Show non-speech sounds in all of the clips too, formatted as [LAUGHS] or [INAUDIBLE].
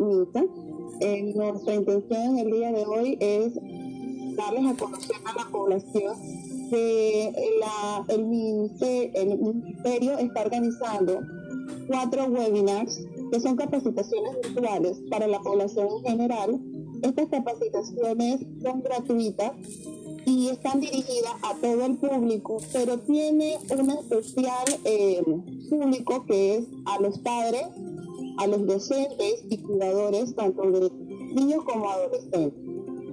Misa. Eh, nuestra intención en el día de hoy es darles a conocer a la población que la, el, ministerio, el ministerio está organizando cuatro webinars que son capacitaciones virtuales para la población en general. Estas capacitaciones son gratuitas y están dirigidas a todo el público, pero tiene un especial eh, público que es a los padres, a los docentes y cuidadores, tanto de niños como adolescentes.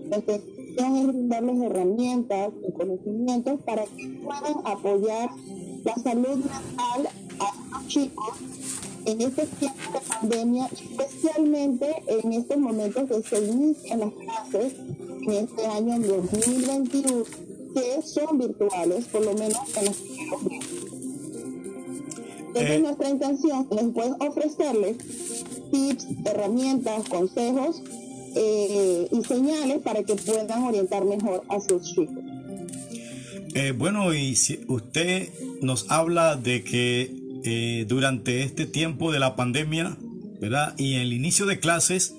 La intención es brindarles herramientas y conocimientos para que puedan apoyar la salud mental a los chicos en este tiempo de pandemia, especialmente en estos momentos que se inician las clases en este año 2021, que son virtuales, por lo menos en meses. Entonces, eh. nuestra intención es ofrecerles tips, herramientas, consejos eh, y señales para que puedan orientar mejor a sus chicos. Eh, bueno, y si usted nos habla de que eh, durante este tiempo de la pandemia, ¿verdad? Y el inicio de clases,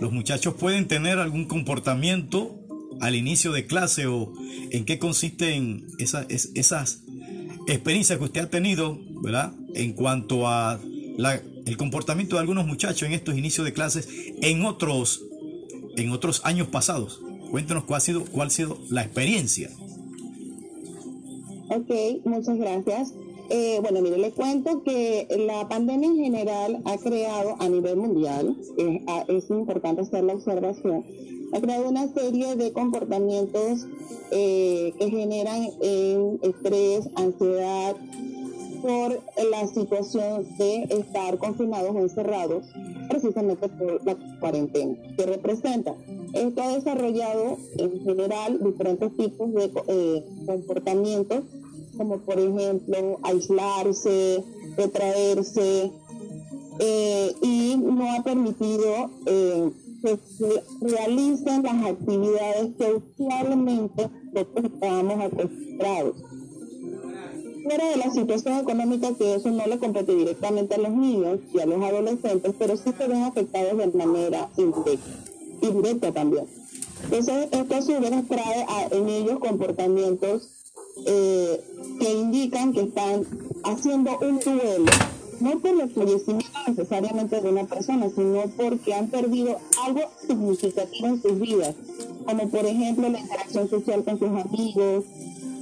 los muchachos pueden tener algún comportamiento al inicio de clase o en qué consisten esas, esas experiencias que usted ha tenido, ¿verdad? En cuanto a el comportamiento de algunos muchachos en estos inicios de clases en otros, en otros años pasados. Cuéntenos cuál ha sido, cuál sido la experiencia. Ok, muchas gracias. Eh, bueno, mire, le cuento que la pandemia en general ha creado a nivel mundial, es importante hacer la observación, ha creado una serie de comportamientos eh, que generan estrés, ansiedad, por la situación de estar confinados o encerrados, precisamente por la cuarentena que representa. Esto ha desarrollado en general diferentes tipos de eh, comportamientos como por ejemplo aislarse, retraerse, eh, y no ha permitido eh, que se realicen las actividades que usualmente nosotros estábamos acostumbrados. Fuera de la situación económica, que eso no le compete directamente a los niños y a los adolescentes, pero sí se ven afectados de manera indirecta, indirecta también. Entonces, esto a su vez trae en ellos comportamientos eh, que indican que están haciendo un duelo, no por el fallecimiento necesariamente de una persona, sino porque han perdido algo significativo en sus vidas, como por ejemplo la interacción social con sus amigos,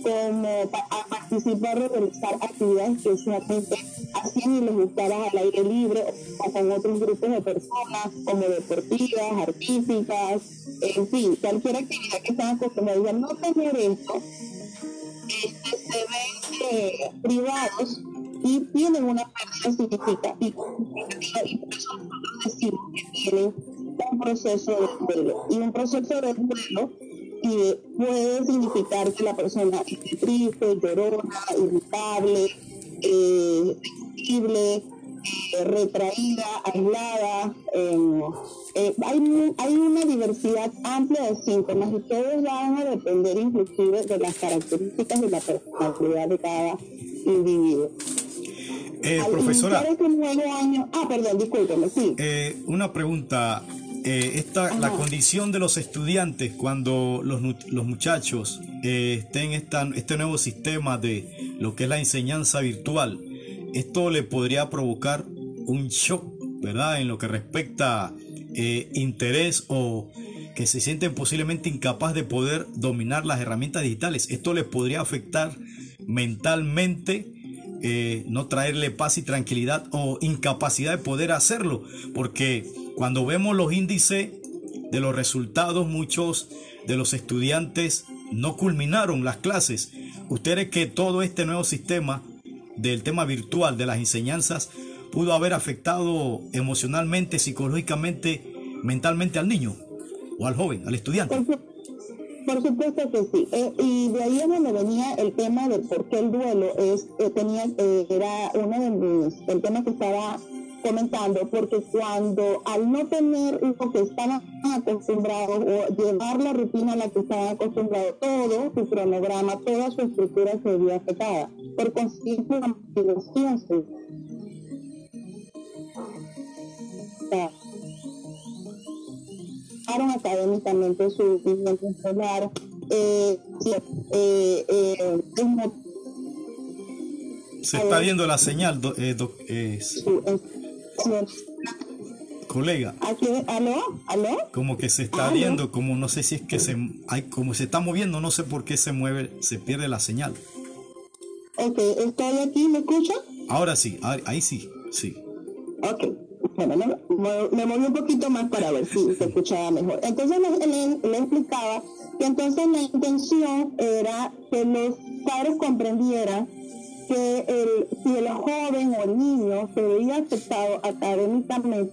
como a participar o realizar actividades que usualmente hacían y les gustaba al aire libre o con otros grupos de personas como deportivas, artísticas, en fin, cualquier actividad que están acostumbrados. A no tener esto este, se ven eh, privados y tienen una pérdida significativa y por eso nosotros decimos que tienen un proceso de duelo y un proceso de duelo que puede significar que la persona esté triste, llorona, irritable, eh, sensible, eh, retraída, aislada. Em, eh, hay, hay una diversidad amplia de síntomas y todos van a depender inclusive de las características y la personalidad de cada individuo. Eh, profesora, este año, ah, perdón, discúlpeme, sí. Eh, una pregunta. Esta, la condición de los estudiantes cuando los, los muchachos estén en este nuevo sistema de lo que es la enseñanza virtual, esto le podría provocar un shock, ¿verdad? En lo que respecta eh, interés o que se sienten posiblemente incapaz de poder dominar las herramientas digitales. Esto les podría afectar mentalmente, eh, no traerle paz y tranquilidad o incapacidad de poder hacerlo, porque cuando vemos los índices de los resultados, muchos de los estudiantes no culminaron las clases. Ustedes que todo este nuevo sistema del tema virtual de las enseñanzas pudo haber afectado emocionalmente, psicológicamente, mentalmente al niño o al joven, al estudiante? Por, supuesto que sí. Eh, y de ahí es donde venía el tema de por qué el duelo es, eh, tenía, eh, era uno de mis, el tema que estaba comentando, porque cuando al no tener lo que estaban acostumbrados o llevar la rutina a la que estaban acostumbrados, todo su cronograma, toda su estructura se vio afectada. Por consiguiente, la motivación se bajaron académicamente su rendimiento escolar, eh, eh, eh, se está viendo la señal, eh, colega. ¿Aló? ¿Aló? Como que se está viendo, como no sé si es que se, hay, como se está moviendo, no sé por qué se mueve, se pierde la señal. Ok, estoy aquí, ¿me escucha? Ahora sí, ahí sí, sí. Ok, bueno, me, moví un poquito más para ver si se escuchaba mejor. Entonces le, le explicaba que entonces la intención era que los padres comprendieran que el, si el joven o el niño se veía afectado académicamente,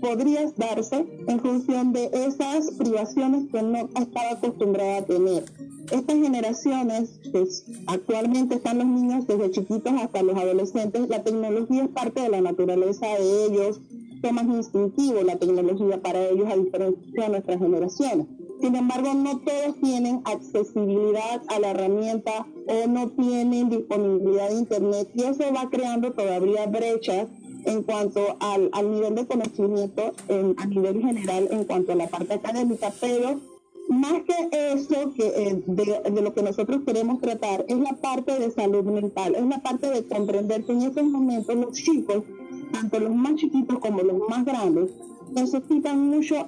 podría darse en función de esas privaciones que no estaba acostumbrado a tener. Estas generaciones, pues, actualmente están los niños desde chiquitos hasta los adolescentes, la tecnología es parte de la naturaleza de ellos, es más instintivo la tecnología para ellos a diferencia de nuestras generaciones. Sin embargo, no todos tienen accesibilidad a la herramienta o no tienen disponibilidad de Internet y eso va creando todavía brechas en cuanto al, nivel de conocimiento a nivel general en cuanto a la parte académica, pero más que eso que eh, de, de, lo que nosotros queremos tratar es la parte de salud mental, es la parte de comprender que en estos momentos los chicos, tanto los más chiquitos como los más grandes, necesitan mucho,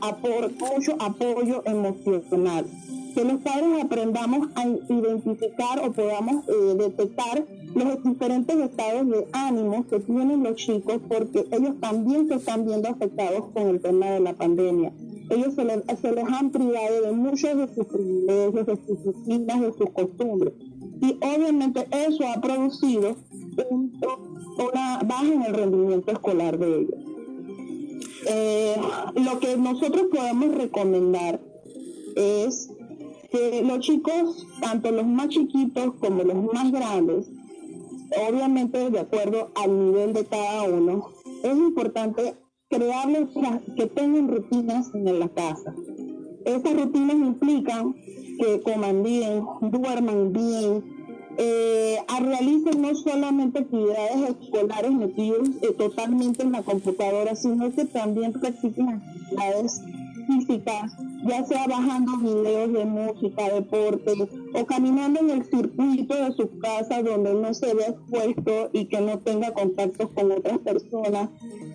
mucho apoyo emocional. Que los padres aprendamos a identificar o podamos eh, detectar los diferentes estados de ánimo que tienen los chicos porque ellos también se están viendo afectados con el tema de la pandemia. Ellos se les, han privado de muchos de sus privilegios, de sus rutinas, de sus costumbres. Y obviamente eso ha producido una baja en el rendimiento escolar de ellos. Eh, lo que nosotros podemos recomendar es que los chicos, tanto los más chiquitos como los más grandes, obviamente de acuerdo al nivel de cada uno, es importante crearles que tengan rutinas en la casa. Esas rutinas implican que coman bien, duerman bien, eh, realicen no solamente actividades escolares metidos eh, totalmente en la computadora, sino que también practiquen actividades físicas, ya sea bajando videos de música, deporte o caminando en el circuito de su casa donde no se vea expuesto y que no tenga contactos con otras personas.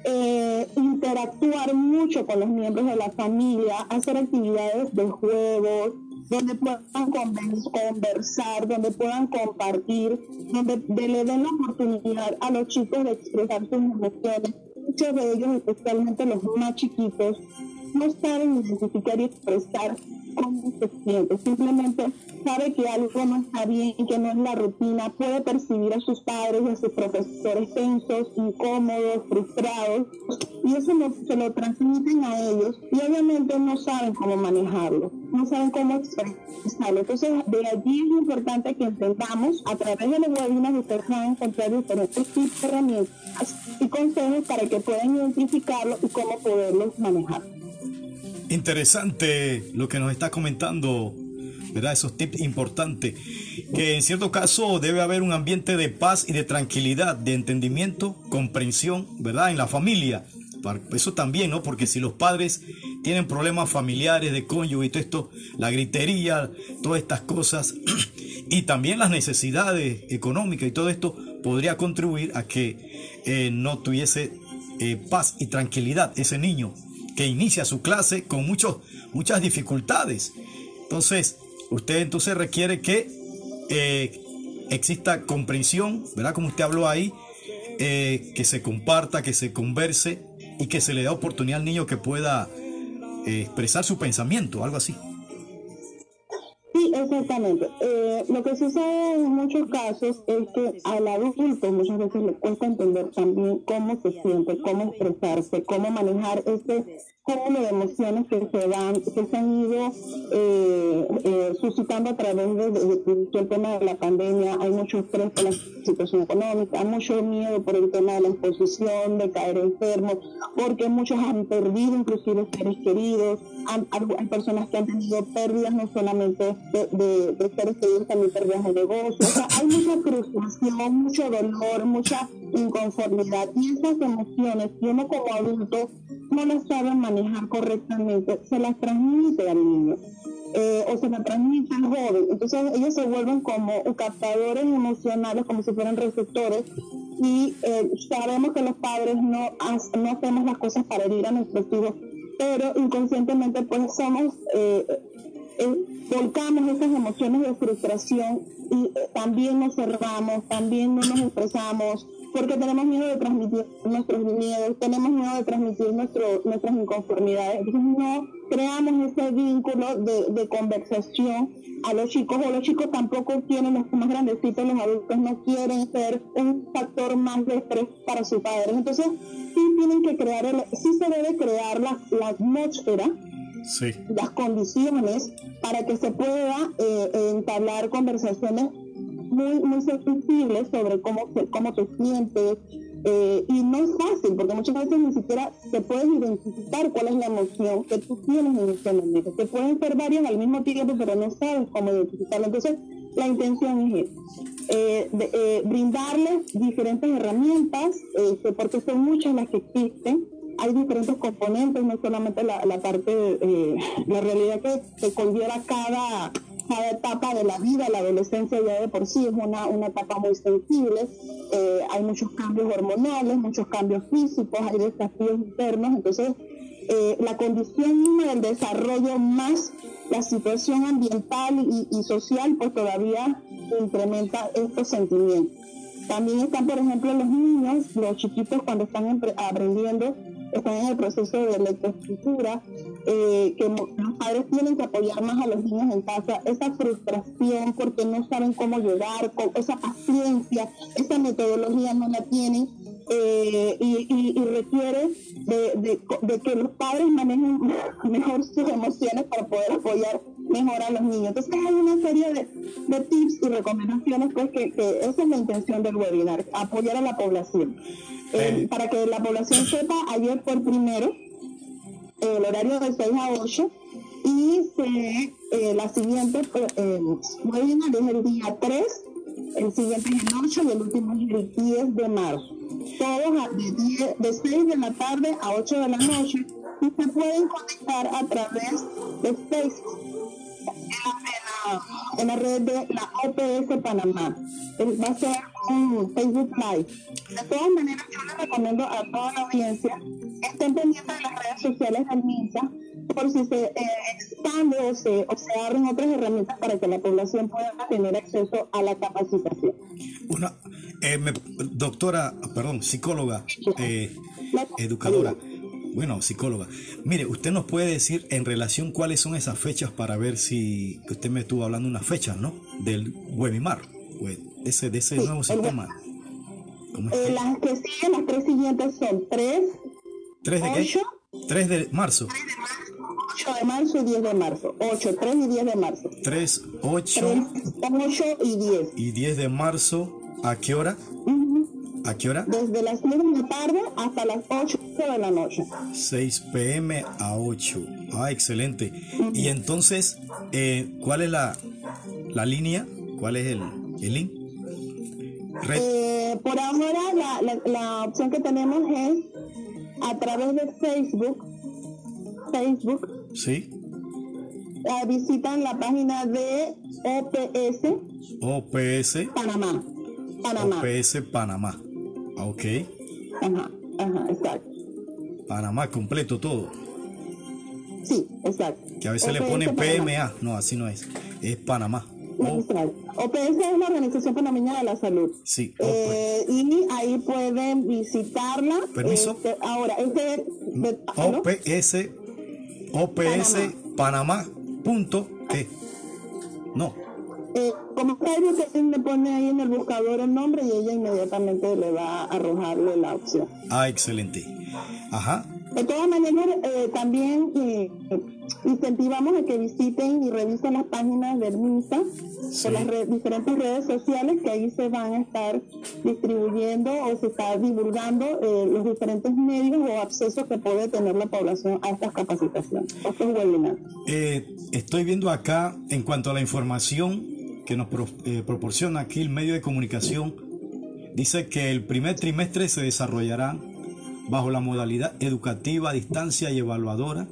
Eh, interactuar mucho con los miembros de la familia, hacer actividades de juegos, donde puedan conversar, donde puedan compartir, donde le den la oportunidad a los chicos de expresar sus emociones. Muchos de ellos, especialmente los más chiquitos, no saben identificar y expresar cómo se siente. Simplemente sabe que algo no está bien, que no es la rutina, puede percibir a sus padres y a sus profesores tensos, incómodos, frustrados, y eso se lo transmiten a ellos y obviamente no saben cómo manejarlo, no saben cómo expresarlo. Entonces, de allí es importante que entendamos a través de los webinars ustedes van a encontrar diferentes tipos de herramientas y consejos para que puedan identificarlo y cómo poderlos manejar. Interesante lo que nos está comentando, ¿verdad? Esos tips importantes. Que en cierto caso debe haber un ambiente de paz y de tranquilidad, de entendimiento, comprensión, ¿verdad? En la familia. Eso también, ¿no? Porque si los padres tienen problemas familiares de cónyuge y todo esto, la gritería, todas estas cosas, [CLEARS THROAT] y también las necesidades económicas y todo esto, podría contribuir a que eh, no tuviese eh, paz y tranquilidad ese niño que inicia su clase con muchos, muchas dificultades. Entonces, usted entonces requiere que eh, exista comprensión, ¿verdad? Como usted habló ahí, eh, que se comparta, que se converse y que se le dé oportunidad al niño que pueda eh, expresar su pensamiento, algo así. Exactamente. lo que sucede en muchos casos es que al adulto muchas veces le cuesta entender también cómo se siente, cómo expresarse, cómo manejar ese cúmulo de emociones que se van, que se han ido eh, eh, suscitando a través del tema de la pandemia. Hay mucho estrés por la situación económica, mucho miedo por el tema de la exposición, de caer enfermo, porque muchos han perdido inclusive seres queridos, hay personas que han tenido pérdidas no solamente de, seres queridos, también pérdidas de negocios. hay mucha frustración, mucho dolor, mucha inconformidad y esas emociones que uno como adulto no las sabe manejar correctamente, se las transmite al niño. Eh, o se las transmite al joven. Entonces ellos se vuelven como captadores emocionales, como si fueran receptores, y eh, sabemos que los padres no, no hacemos las cosas para herir a nuestros hijos, pero inconscientemente pues somos, eh, volcamos esas emociones de frustración y también nos cerramos, también no nos expresamos, porque tenemos miedo de transmitir nuestros miedos, tenemos miedo de transmitir nuestro, nuestras inconformidades. Entonces no creamos ese vínculo de, de, conversación a los chicos, o los chicos tampoco quieren, los más grandecitos, los adultos no quieren ser un factor más de estrés para sus padres. Entonces sí tienen que crear, el, sí se debe crear la, la atmósfera Sí. las condiciones para que se pueda eh, entablar conversaciones muy, muy sensible sobre cómo, cómo te sientes. Eh, y no es fácil, porque muchas veces ni siquiera te puedes identificar cuál es la emoción que tú tienes en ese momento. Te pueden ser varias al mismo tiempo, pero no sabes cómo identificarlo. Entonces, la intención es eh, eh, brindarles diferentes herramientas, este, porque son muchas las que existen. Hay diferentes componentes, no solamente la, parte, la realidad que, que conlleva cada cada etapa de la vida, la adolescencia ya de por sí es una, una etapa muy sensible, eh, hay muchos cambios hormonales, muchos cambios físicos, hay desafíos internos, entonces eh, la condición del desarrollo más la situación ambiental y, social pues todavía incrementa estos sentimientos. También están, por ejemplo, los niños, los chiquitos cuando están aprendiendo están en el proceso de lectoescritura, eh, que los padres tienen que apoyar más a los niños en casa, esa frustración porque no saben cómo llegar, con esa paciencia, esa metodología no la tienen. Eh, y, requiere de, que los padres manejen [LAUGHS] mejor sus emociones para poder apoyar mejor a los niños. Entonces hay una serie de, tips y recomendaciones pues que, que esa es la intención del webinar, apoyar a la población. Eh, para que la población sepa, ayer fue el primero, el horario de 6 a 8, y se, eh, la siguiente eh, webinar es el día 3, el siguiente es el 8 y el último es el 10 de marzo. Todos de, de 6 de la tarde a 8 de la noche y se pueden conectar a través de Facebook en la, red de la OPS Panamá. Va a ser un Facebook Live. De todas maneras, yo les recomiendo a toda la audiencia estén pendientes de las redes sociales del MINSA por si se eh, expande o se, o se abren otras herramientas para que la población pueda tener acceso a la capacitación. Una, eh, doctora, perdón, psicóloga, eh, educadora. Bueno, psicóloga. Mire, usted nos puede decir en relación cuáles son esas fechas para ver si usted me estuvo hablando unas fechas, ¿no? Del webinar, ese, de ese nuevo sistema. Eh, las que siguen, las tres siguientes son 3, 3 de 8, 3 de marzo. 3 de marzo, 8 de marzo y 10 de marzo. 8, 3 y 10 de marzo. 3, 8, 8 y 10. Y 10 de marzo, ¿a qué hora? ¿A qué hora? Desde las 6 de la tarde hasta las 8 de la noche. 6 pm a 8. Ah, excelente. Y entonces, eh, ¿cuál es la, la línea? ¿Cuál es el, link? Eh, por ahora, la, la, la, opción que tenemos es a través de Facebook. Facebook. Sí. Uh, visitan la página de OPS. OPS. Panamá. Panamá. OPS Panamá. Ok. Ajá, ajá, exacto. Panamá completo todo. Sí, exacto. Que a veces le ponen PMA. No, así no es. Es Panamá. OPS es la Organización Panameña de la Salud. Sí. Eh, y ahí pueden visitarla. Permiso. Este, ahora, este. OPS, OPS Panamá. punto e. No. Eh, como que le pone ahí en el buscador el nombre y ella inmediatamente le va a arrojarle la opción. Ah, excelente. Ajá. De todas maneras, eh, también eh, incentivamos a que visiten y revisen las páginas del MISA por las diferentes redes sociales que ahí se van a estar distribuyendo o se está divulgando eh, los diferentes medios o accesos que puede tener la población a estas capacitaciones, a estos webinars. estoy viendo acá en cuanto a la información que nos proporciona aquí el medio de comunicación dice que el primer trimestre se desarrollará bajo la modalidad educativa a distancia y evaluadora.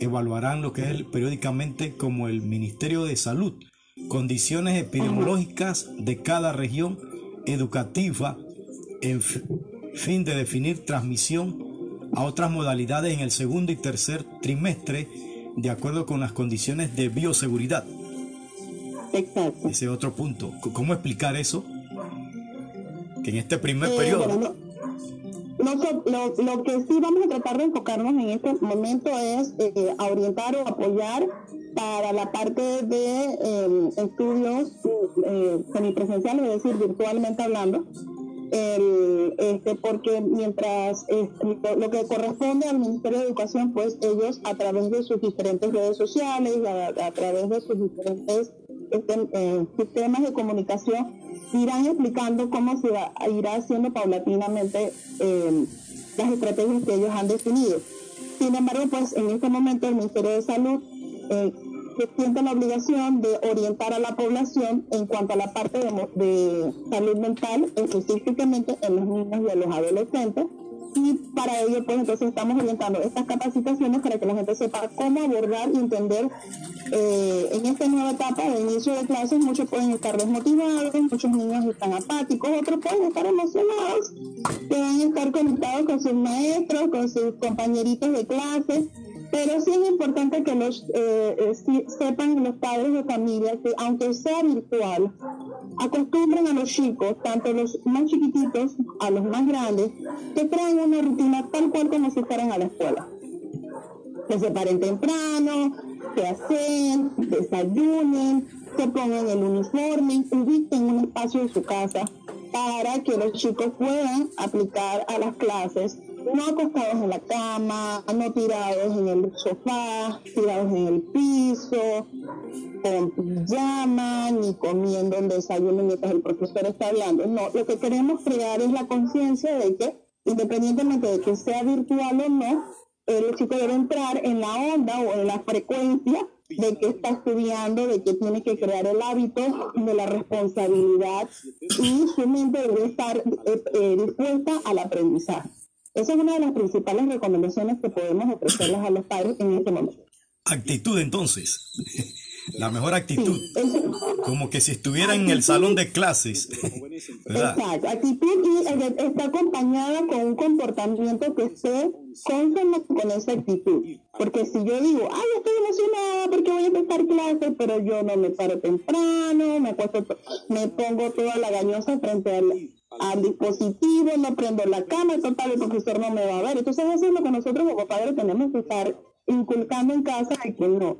Evaluarán lo que es periódicamente como el Ministerio de Salud, condiciones epidemiológicas de cada región educativa en fin de definir transmisión a otras modalidades en el segundo y tercer trimestre de acuerdo con las condiciones de bioseguridad. Exacto. Ese otro punto. ¿Cómo explicar eso? Que en este primer eh, periodo... lo, que sí vamos a tratar de enfocarnos en este momento es eh, a orientar o apoyar para la parte de em, estudios eh, semipresenciales, es decir, virtualmente hablando, el, este, porque mientras este, lo, que corresponde al Ministerio de Educación, pues ellos a través de sus diferentes redes sociales, a, través de sus diferentes este, eh, sistemas de comunicación, irán explicando cómo se va, irá haciendo paulatinamente eh, las estrategias que ellos han definido. Sin embargo, pues en este momento el Ministerio de Salud eh, siente la obligación de orientar a la población en cuanto a la parte de, salud mental, específicamente en los niños y en los adolescentes. Y para ello, pues entonces estamos orientando estas capacitaciones para que la gente sepa cómo abordar y entender eh, en esta nueva etapa de inicio de clases. Muchos pueden estar desmotivados, muchos niños están apáticos, otros pueden estar emocionados, a estar conectados con sus maestros, con sus compañeritos de clase pero sí es importante que los eh, eh, sepan los padres de familia que aunque sea virtual, acostumbren a los chicos, tanto los más chiquititos a los más grandes, que creen una rutina tal cual como si fueran a la escuela. Que se paren temprano, que hacen, desayunen, se pongan el uniforme, ubiquen un espacio de su casa para que los chicos puedan aplicar a las clases no acostados en la cama, no tirados en el sofá, tirados en el piso, con pijama, ni comiendo el desayuno mientras el profesor está hablando. No, lo que queremos crear es la conciencia de que, independientemente de que sea virtual o no, el chico debe entrar en la onda o en la frecuencia de que está estudiando, de que tiene que crear el hábito de la responsabilidad y su mente debe estar eh, eh, dispuesta al aprendizaje. Esa es una de las principales recomendaciones que podemos ofrecerles a los padres en este momento. Actitud entonces. [LAUGHS] La mejor actitud. Como que si estuvieran en el salón de clases. [LAUGHS] Exacto. Actitud y eh, está acompañada con un comportamiento que esté consono con esa actitud. Porque si yo digo, ay, estoy emocionada porque voy a empezar clases, pero yo no me paro temprano, me, acuesto, me pongo toda la gañosa frente al, al dispositivo, no prendo la cámara, total, el profesor no me va a ver. Entonces eso es lo que nosotros como padres tenemos que estar inculcando en casa de que no.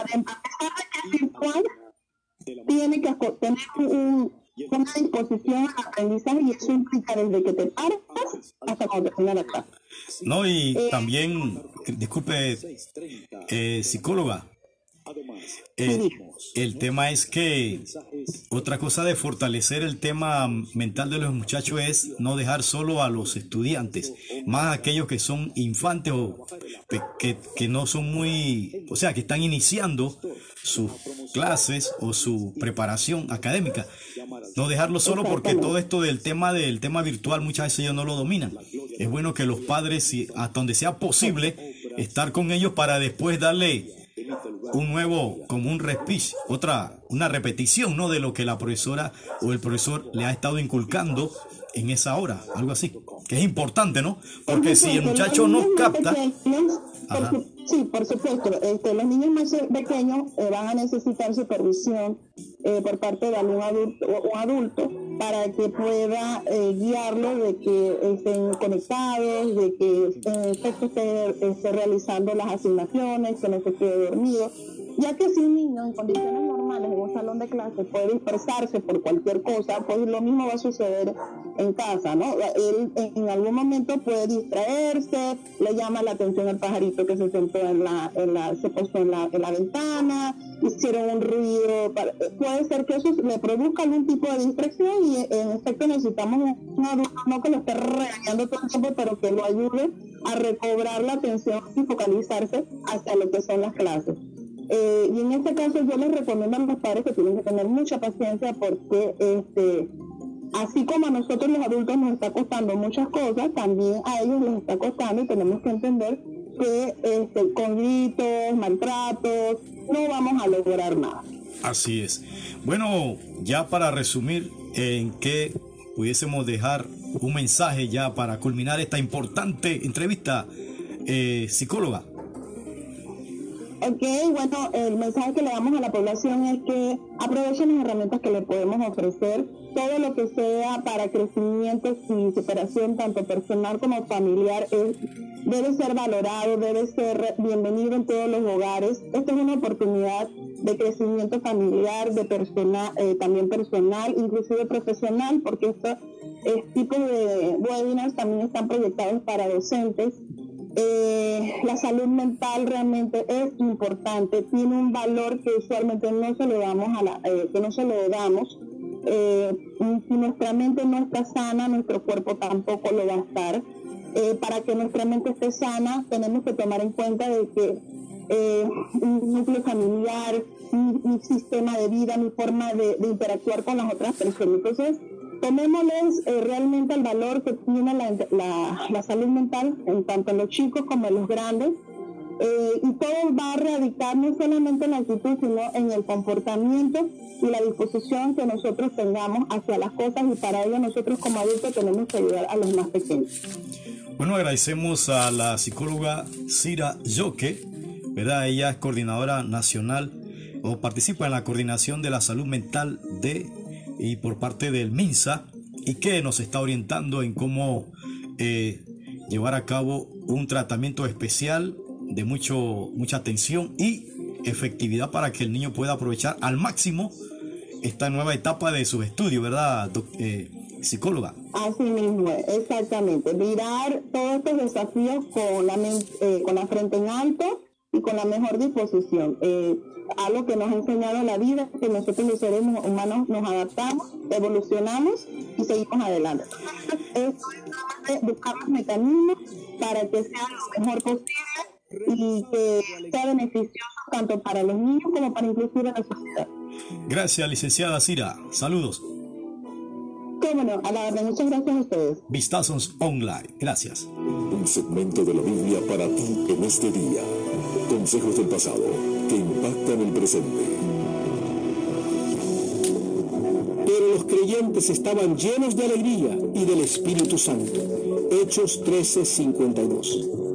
Además, de que es virtual, tiene que tener un, una disposición al aprendizaje y eso implica desde que te paras hasta cuando termina la clase. No, y eh, también, disculpe, eh, psicóloga, eh, el tema es que otra cosa de fortalecer el tema mental de los muchachos es no dejar solo a los estudiantes, más aquellos que son infantes o que, que no son muy, o sea, que están iniciando sus clases o su preparación académica. No dejarlo solo porque todo esto del tema del tema virtual muchas veces ellos no lo dominan. Es bueno que los padres, hasta donde sea posible, estar con ellos para después darle un nuevo, como un respich, otra, una repetición, ¿no? De lo que la profesora o el profesor le ha estado inculcando en esa hora, algo así, que es importante, ¿no? Porque si el muchacho no capta... Sí, por supuesto. Este, los niños más pequeños eh, van a necesitar supervisión eh, por parte de algún adulto, un adulto para que pueda eh, guiarlo de que estén conectados, de que en efecto esté, esté realizando las asignaciones, que no se quede dormido ya que si un niño en condiciones normales en un salón de clase puede dispersarse por cualquier cosa, pues lo mismo va a suceder en casa, ¿no? Él en algún momento puede distraerse, le llama la atención al pajarito que se sentó en la, en la se puso en la, en la ventana, hicieron un ruido, puede ser que eso le produzca algún tipo de distracción y en efecto necesitamos un adulto no que lo esté regañando todo el tiempo, pero que lo ayude a recobrar la atención y focalizarse hacia lo que son las clases. Eh, y en este caso yo les recomiendo a los padres que tienen que tener mucha paciencia porque este así como a nosotros los adultos nos está costando muchas cosas, también a ellos les está costando y tenemos que entender que este, con gritos, maltratos, no vamos a lograr nada. Así es. Bueno, ya para resumir, ¿en qué pudiésemos dejar un mensaje ya para culminar esta importante entrevista, eh, psicóloga? Ok, bueno, el mensaje que le damos a la población es que aprovechen las herramientas que le podemos ofrecer, todo lo que sea para crecimiento y superación, tanto personal como familiar, es, debe ser valorado, debe ser bienvenido en todos los hogares. Esta es una oportunidad de crecimiento familiar, de persona, eh, también personal, inclusive profesional, porque estos tipos de webinars también están proyectados para docentes eh, la salud mental realmente es importante, tiene un valor que usualmente no se lo damos a la, eh, que no se lo damos. Eh, si nuestra mente no está sana, nuestro cuerpo tampoco lo va a estar. para que nuestra mente esté sana, tenemos que tomar en cuenta de que un núcleo familiar, un, sistema de vida, mi forma de, de interactuar con las otras personas. Entonces, tomémosles eh, realmente el valor que tiene la, salud mental, en tanto en los chicos como en los grandes, eh, y todo va a radicar no solamente en la actitud, sino en el comportamiento y la disposición que nosotros tengamos hacia las cosas, y para ello nosotros como adultos tenemos que ayudar a los más pequeños. Bueno, agradecemos a la psicóloga Cira Yoque, ¿verdad? Ella es coordinadora nacional o participa en la coordinación de la salud mental de y por parte del MINSA y que nos está orientando en cómo eh, llevar a cabo un tratamiento especial de mucho, mucha atención y efectividad para que el niño pueda aprovechar al máximo esta nueva etapa de sus estudios, ¿verdad, eh, psicóloga? Así mismo, exactamente. Mirar todos estos desafíos con la, eh, con la frente en alto y con la mejor disposición. Eh, algo que nos ha enseñado la vida, que nosotros los seres humanos nos adaptamos, evolucionamos y seguimos adelante. Es buscar los mecanismos para que sea lo mejor posible y que sea beneficioso tanto para los niños como para inclusive la sociedad. Gracias, licenciada Cira. Saludos. Cómo no, a la muchas gracias a ustedes. Vistazos Online, gracias. Un segmento de la Biblia para ti en este día. Consejos del pasado que impactan el presente. Pero los creyentes estaban llenos de alegría y del Espíritu Santo. Hechos 13:52.